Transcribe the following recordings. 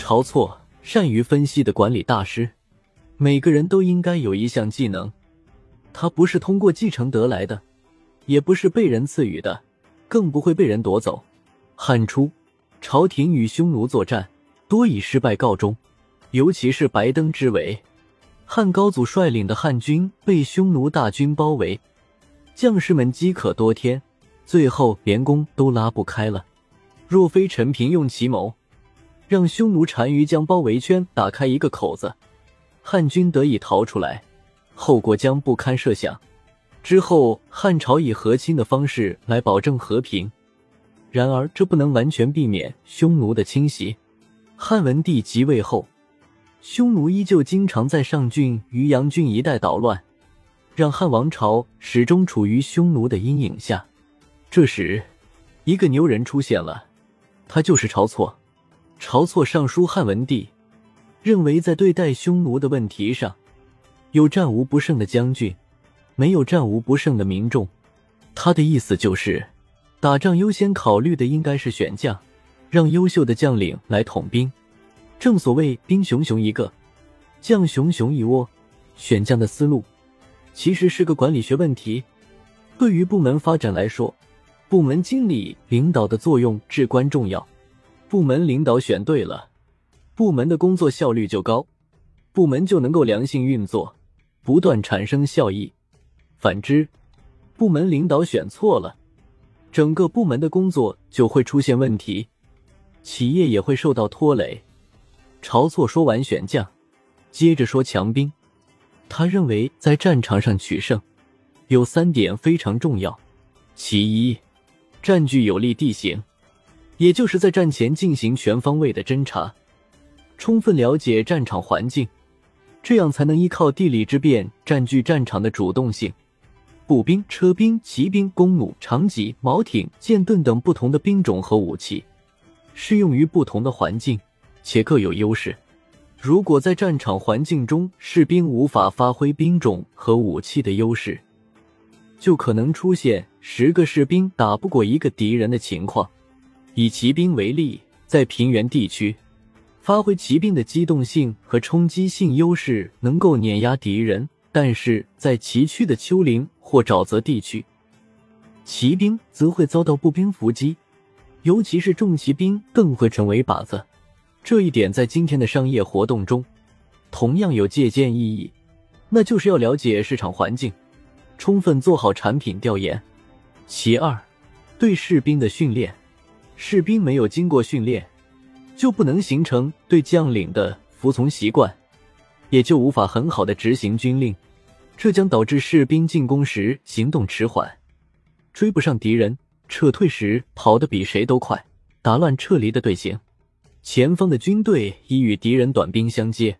晁错，善于分析的管理大师。每个人都应该有一项技能，他不是通过继承得来的，也不是被人赐予的，更不会被人夺走。汉初，朝廷与匈奴作战，多以失败告终。尤其是白登之围，汉高祖率领的汉军被匈奴大军包围，将士们饥渴多天，最后连弓都拉不开了。若非陈平用奇谋，让匈奴单于将包围圈打开一个口子。汉军得以逃出来，后果将不堪设想。之后，汉朝以和亲的方式来保证和平，然而这不能完全避免匈奴的侵袭。汉文帝即位后，匈奴依旧经常在上郡、渔阳郡一带捣乱，让汉王朝始终处于匈奴的阴影下。这时，一个牛人出现了，他就是晁错。晁错上书汉文帝。认为在对待匈奴的问题上，有战无不胜的将军，没有战无不胜的民众。他的意思就是，打仗优先考虑的应该是选将，让优秀的将领来统兵。正所谓兵熊熊一个，将熊熊一窝。选将的思路其实是个管理学问题。对于部门发展来说，部门经理领导的作用至关重要。部门领导选对了。部门的工作效率就高，部门就能够良性运作，不断产生效益。反之，部门领导选错了，整个部门的工作就会出现问题，企业也会受到拖累。晁错说完选将，接着说强兵。他认为在战场上取胜，有三点非常重要：其一，占据有利地形，也就是在战前进行全方位的侦查。充分了解战场环境，这样才能依靠地理之便占据战场的主动性。步兵、车兵、骑兵、弓弩、长戟、矛挺、剑盾等不同的兵种和武器，适用于不同的环境，且各有优势。如果在战场环境中士兵无法发挥兵种和武器的优势，就可能出现十个士兵打不过一个敌人的情况。以骑兵为例，在平原地区。发挥骑兵的机动性和冲击性优势，能够碾压敌人；但是在崎岖的丘陵或沼泽地区，骑兵则会遭到步兵伏击，尤其是重骑兵更会成为靶子。这一点在今天的商业活动中同样有借鉴意义，那就是要了解市场环境，充分做好产品调研。其二，对士兵的训练，士兵没有经过训练。就不能形成对将领的服从习惯，也就无法很好的执行军令，这将导致士兵进攻时行动迟缓，追不上敌人；撤退时跑得比谁都快，打乱撤离的队形。前方的军队已与敌人短兵相接，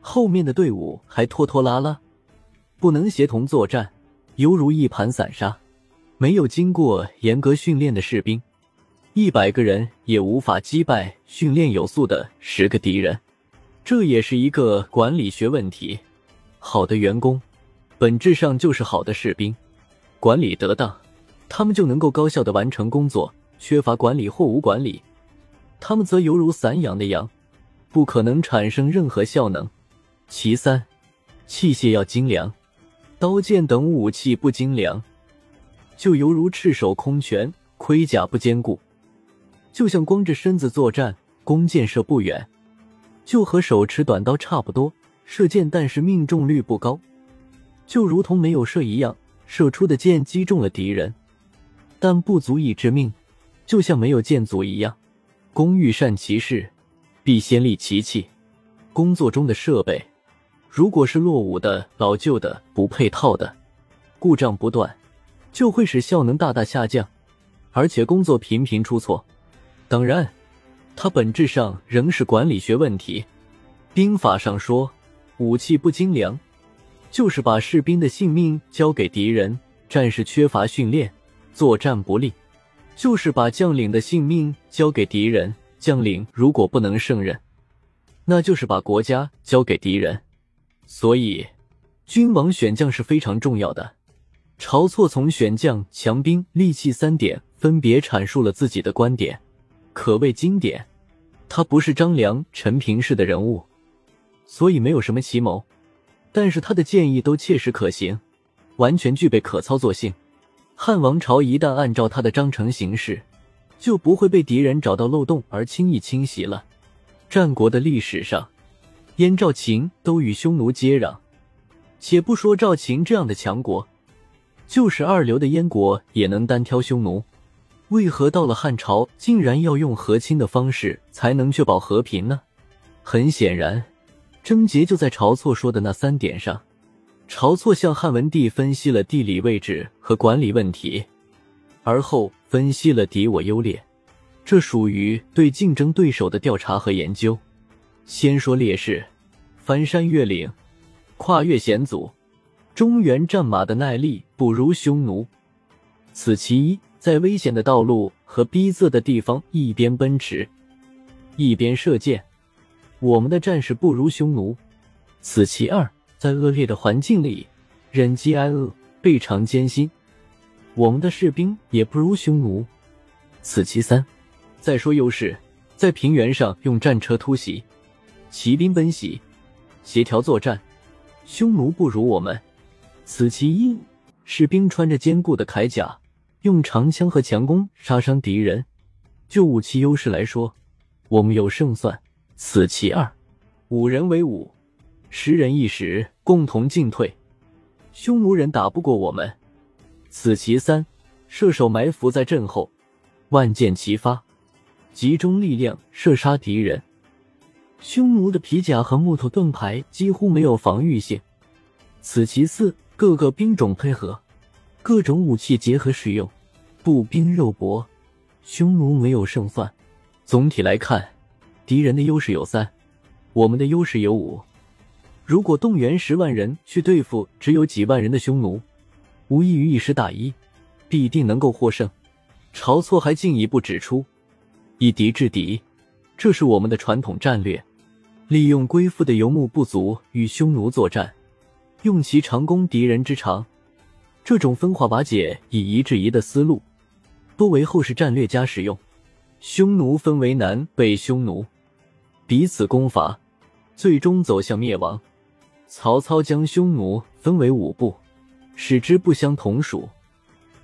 后面的队伍还拖拖拉拉，不能协同作战，犹如一盘散沙。没有经过严格训练的士兵。一百个人也无法击败训练有素的十个敌人，这也是一个管理学问题。好的员工，本质上就是好的士兵。管理得当，他们就能够高效的完成工作；缺乏管理或无管理，他们则犹如散养的羊，不可能产生任何效能。其三，器械要精良，刀剑等武器不精良，就犹如赤手空拳，盔甲不坚固。就像光着身子作战，弓箭射不远，就和手持短刀差不多。射箭但是命中率不高，就如同没有射一样，射出的箭击中了敌人，但不足以致命。就像没有箭组一样，工欲善其事，必先利其器。工作中的设备，如果是落伍的、老旧的、不配套的，故障不断，就会使效能大大下降，而且工作频频出错。当然，它本质上仍是管理学问题。兵法上说，武器不精良，就是把士兵的性命交给敌人；战士缺乏训练，作战不利，就是把将领的性命交给敌人。将领如果不能胜任，那就是把国家交给敌人。所以，君王选将是非常重要的。晁错从选将、强兵、利器三点分别阐述了自己的观点。可谓经典。他不是张良、陈平式的人物，所以没有什么奇谋。但是他的建议都切实可行，完全具备可操作性。汉王朝一旦按照他的章程行事，就不会被敌人找到漏洞而轻易侵袭了。战国的历史上，燕、赵、秦都与匈奴接壤，且不说赵、秦这样的强国，就是二流的燕国也能单挑匈奴。为何到了汉朝，竟然要用和亲的方式才能确保和平呢？很显然，症结就在晁错说的那三点上。晁错向汉文帝分析了地理位置和管理问题，而后分析了敌我优劣，这属于对竞争对手的调查和研究。先说劣势：翻山越岭，跨越险阻，中原战马的耐力不如匈奴，此其一。在危险的道路和逼仄的地方，一边奔驰，一边射箭，我们的战士不如匈奴，此其二。在恶劣的环境里，忍饥挨饿，倍尝艰辛，我们的士兵也不如匈奴，此其三。再说优势，在平原上用战车突袭，骑兵奔袭，协调作战，匈奴不如我们，此其一。士兵穿着坚固的铠甲，用长枪和强弓杀伤敌人，就武器优势来说，我们有胜算，此其二。五人为五。十人一时，共同进退，匈奴人打不过我们，此其三。射手埋伏在阵后，万箭齐发，集中力量射杀敌人。匈奴的皮甲和木头盾牌几乎没有防御性，此其四。各个兵种配合，各种武器结合使用，步兵肉搏，匈奴没有胜算。总体来看，敌人的优势有三，我们的优势有五。如果动员十万人去对付只有几万人的匈奴，无异于一时打一，必定能够获胜。晁错还进一步指出，以敌制敌，这是我们的传统战略。利用归附的游牧部族与匈奴作战，用其长攻敌人之长，这种分化瓦解以夷制夷的思路，多为后世战略家使用。匈奴分为南北匈奴，彼此攻伐，最终走向灭亡。曹操将匈奴分为五部，使之不相同属，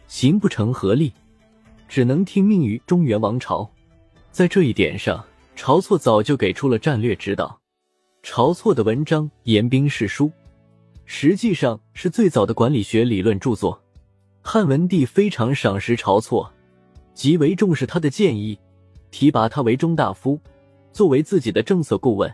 形不成合力，只能听命于中原王朝。在这一点上，晁错早就给出了战略指导。晁错的文章《言兵事书》，实际上是最早的管理学理论著作。汉文帝非常赏识晁错，极为重视他的建议，提拔他为中大夫，作为自己的政策顾问。